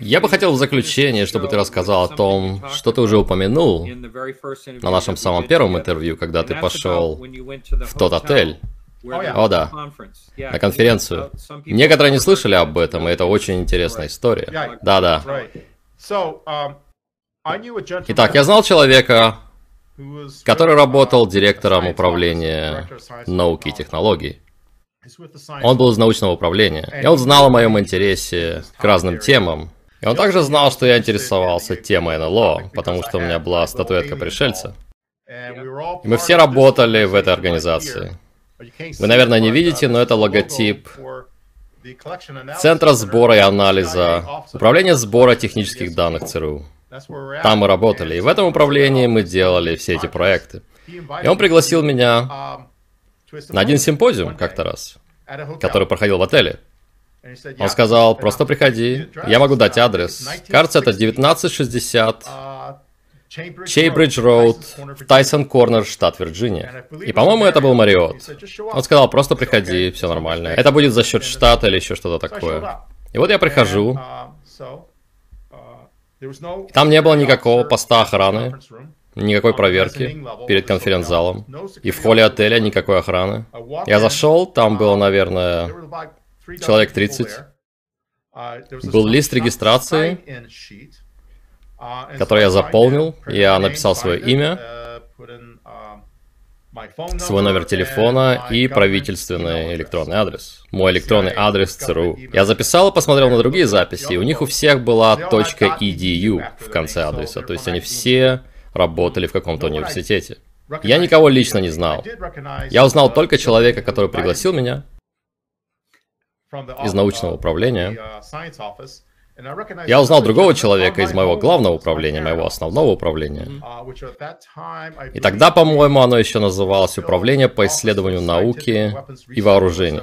Я бы хотел в заключение, чтобы ты рассказал о том, что ты уже упомянул на нашем самом первом интервью, когда ты пошел в тот отель. О да, на конференцию. Некоторые не слышали об этом, и это очень интересная история. Да-да. Итак, я знал человека, который работал директором управления науки и технологий. Он был из научного управления, и он знал о моем интересе к разным темам. И он также знал, что я интересовался темой НЛО, потому что у меня была статуэтка пришельца. И мы все работали в этой организации. Вы, наверное, не видите, но это логотип Центра сбора и анализа, Управления сбора технических данных ЦРУ. Там мы работали, и в этом управлении мы делали все эти проекты. И он пригласил меня на один симпозиум как-то раз, который проходил в отеле. Он сказал, просто приходи, я могу дать адрес. Кажется, это 1960 Чейбридж Роуд, Тайсон Корнер, штат Вирджиния. И, по-моему, это был Мариот. Он сказал, просто приходи, все нормально. Это будет за счет штата или еще что-то такое. И вот я прихожу. Там не было никакого поста охраны, никакой проверки перед конференц-залом. И в холле отеля никакой охраны. Я зашел, там было, наверное, человек 30. Был лист регистрации, который я заполнил. Я написал свое имя, свой номер телефона и правительственный электронный адрес. Мой электронный адрес ЦРУ. Я записал и посмотрел на другие записи, у них у всех была .edu в конце адреса, то есть они все работали в каком-то университете. Я никого лично не знал. Я узнал только человека, который пригласил меня из научного управления. Я узнал другого человека из моего главного управления, моего основного управления. И тогда, по-моему, оно еще называлось Управление по исследованию науки и вооружений.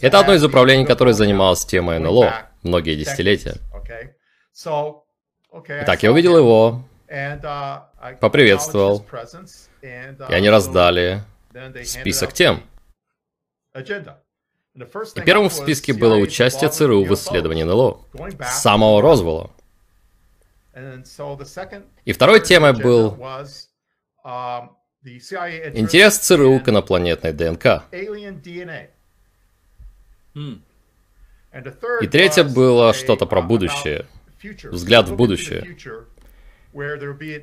Это одно из управлений, которое занималось темой НЛО многие десятилетия. Итак, я увидел его, поприветствовал, и они раздали список тем. И первым в списке было участие ЦРУ в исследовании НЛО, с самого Розвелла. И второй темой был интерес ЦРУ к инопланетной ДНК. И третье было что-то про будущее, взгляд в будущее,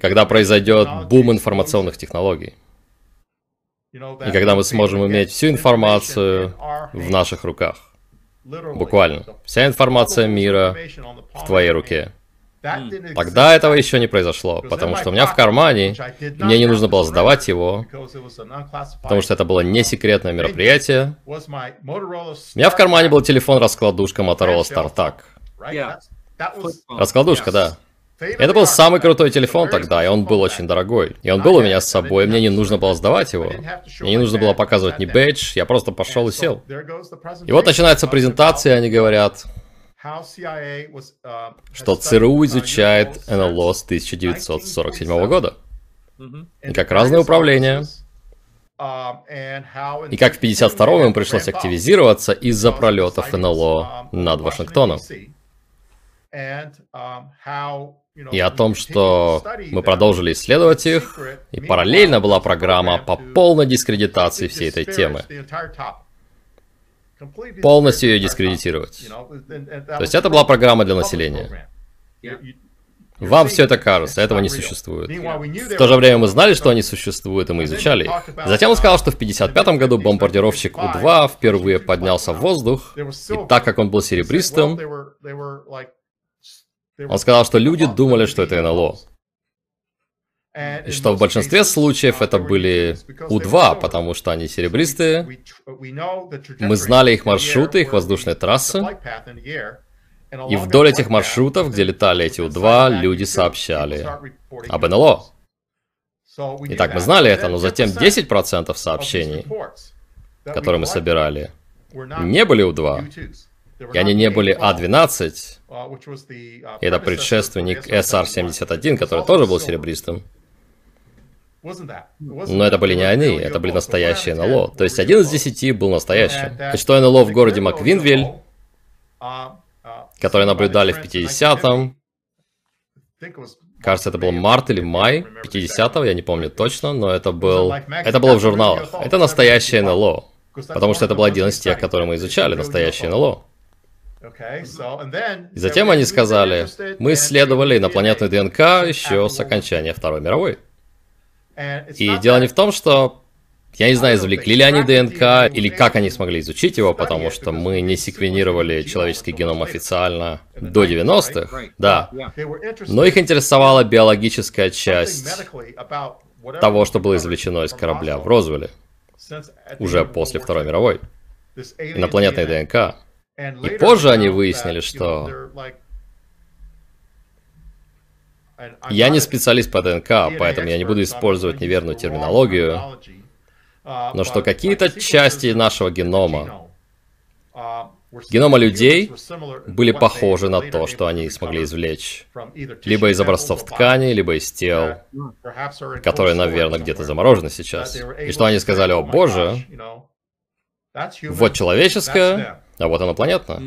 когда произойдет бум информационных технологий. И когда мы сможем иметь всю информацию в наших руках. Буквально. Вся информация мира в твоей руке. Тогда этого еще не произошло, потому что у меня в кармане, мне не нужно было сдавать его, потому что это было не секретное мероприятие. У меня в кармане был телефон-раскладушка Motorola StarTAC. Раскладушка, да. Это был самый крутой телефон тогда, и он был очень дорогой. И он был у меня с собой, и мне не нужно было сдавать его. Мне не нужно было показывать ни бэдж, я просто пошел и сел. И вот начинается презентация, они говорят, что ЦРУ изучает НЛО с 1947 года. И как разные управления, и как в 52-м им пришлось активизироваться из-за пролетов НЛО над Вашингтоном и о том, что мы продолжили исследовать их, и параллельно была программа по полной дискредитации всей этой темы. Полностью ее дискредитировать. То есть это была программа для населения. Вам все это кажется, этого не существует. В то же время мы знали, что они существуют, и мы изучали их. Затем он сказал, что в 1955 году бомбардировщик У-2 впервые поднялся в воздух, и так как он был серебристым, он сказал, что люди думали, что это НЛО. И что в большинстве случаев это были У-2, потому что они серебристые. Мы знали их маршруты, их воздушные трассы. И вдоль этих маршрутов, где летали эти У-2, люди сообщали об НЛО. Итак, мы знали это, но затем 10% сообщений, которые мы собирали, не были У-2. И они не были А12, Uh, uh, это предшественник SR-71, который тоже был серебристым. Но это были не они, это были настоящие НЛО. То есть один из десяти был настоящим. И что НЛО в городе Маквинвиль которые наблюдали в 50-м. Кажется, это был март или май 50-го, я не помню точно, но это был... Это было в журналах. Это настоящее НЛО. Потому что это был один из тех, которые мы изучали, настоящее НЛО. И затем они сказали, мы исследовали инопланетную ДНК еще с окончания Второй мировой. И дело не в том, что я не знаю, извлекли ли они ДНК или как они смогли изучить его, потому что мы не секвенировали человеческий геном официально до 90-х, да. Но их интересовала биологическая часть того, что было извлечено из корабля в Розвилле, уже после Второй мировой. Инопланетной ДНК. И позже они выяснили, что... Я не специалист по ДНК, поэтому я не буду использовать неверную терминологию, но что какие-то части нашего генома, генома людей, были похожи на то, что они смогли извлечь. Либо из образцов ткани, либо из тел, которые, наверное, где-то заморожены сейчас. И что они сказали, о боже, вот человеческое, а вот инопланетное.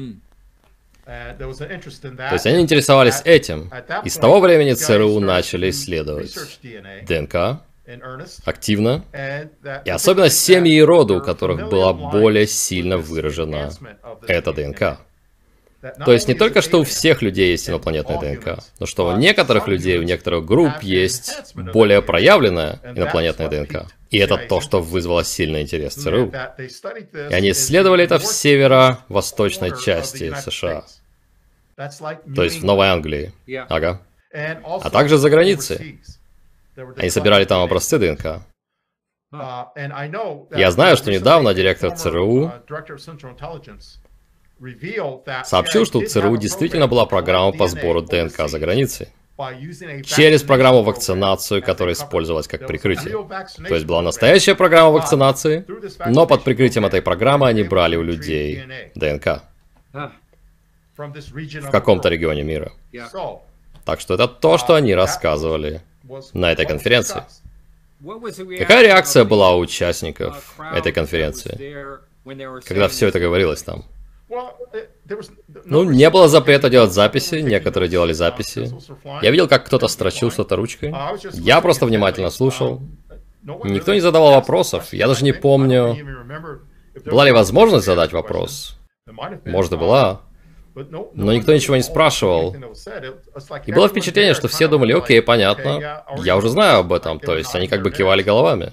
То есть они интересовались этим. И с того времени ЦРУ начали исследовать ДНК, активно, и особенно семьи и роды, у которых была более сильно выражена эта ДНК. То есть не только что у всех людей есть инопланетная ДНК, но что у некоторых людей, у некоторых групп есть более проявленная инопланетная ДНК. И это то, что вызвало сильный интерес ЦРУ. И они исследовали это в северо-восточной части США. То есть в Новой Англии. Ага. А также за границей. Они собирали там образцы ДНК. Я знаю, что недавно директор ЦРУ сообщил, что у ЦРУ действительно была программа по сбору ДНК за границей. Через программу вакцинацию, которая использовалась как прикрытие. То есть была настоящая программа вакцинации, но под прикрытием этой программы они брали у людей ДНК. В каком-то регионе мира. Так что это то, что они рассказывали на этой конференции. Какая реакция была у участников этой конференции, когда все это говорилось там? Ну, не было запрета делать записи, некоторые делали записи. Я видел, как кто-то строчил что-то ручкой. Я просто внимательно слушал. Никто не задавал вопросов. Я даже не помню, была ли возможность задать вопрос. Может, и была. Но никто ничего не спрашивал. И было впечатление, что все думали, окей, понятно, я уже знаю об этом. То есть они как бы кивали головами.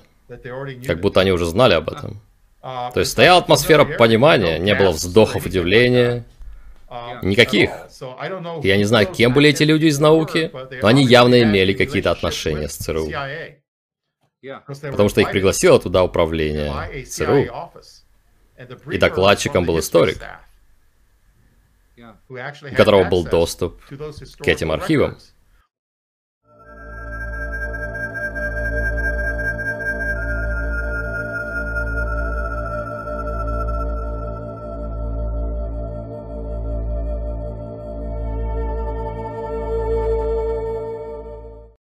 Как будто они уже знали об этом. То есть стояла атмосфера понимания, не было вздохов удивления. Никаких. Я не знаю, кем были эти люди из науки, но они явно имели какие-то отношения с ЦРУ. Потому что их пригласило туда управление ЦРУ. И докладчиком был историк у которого был доступ к этим архивам.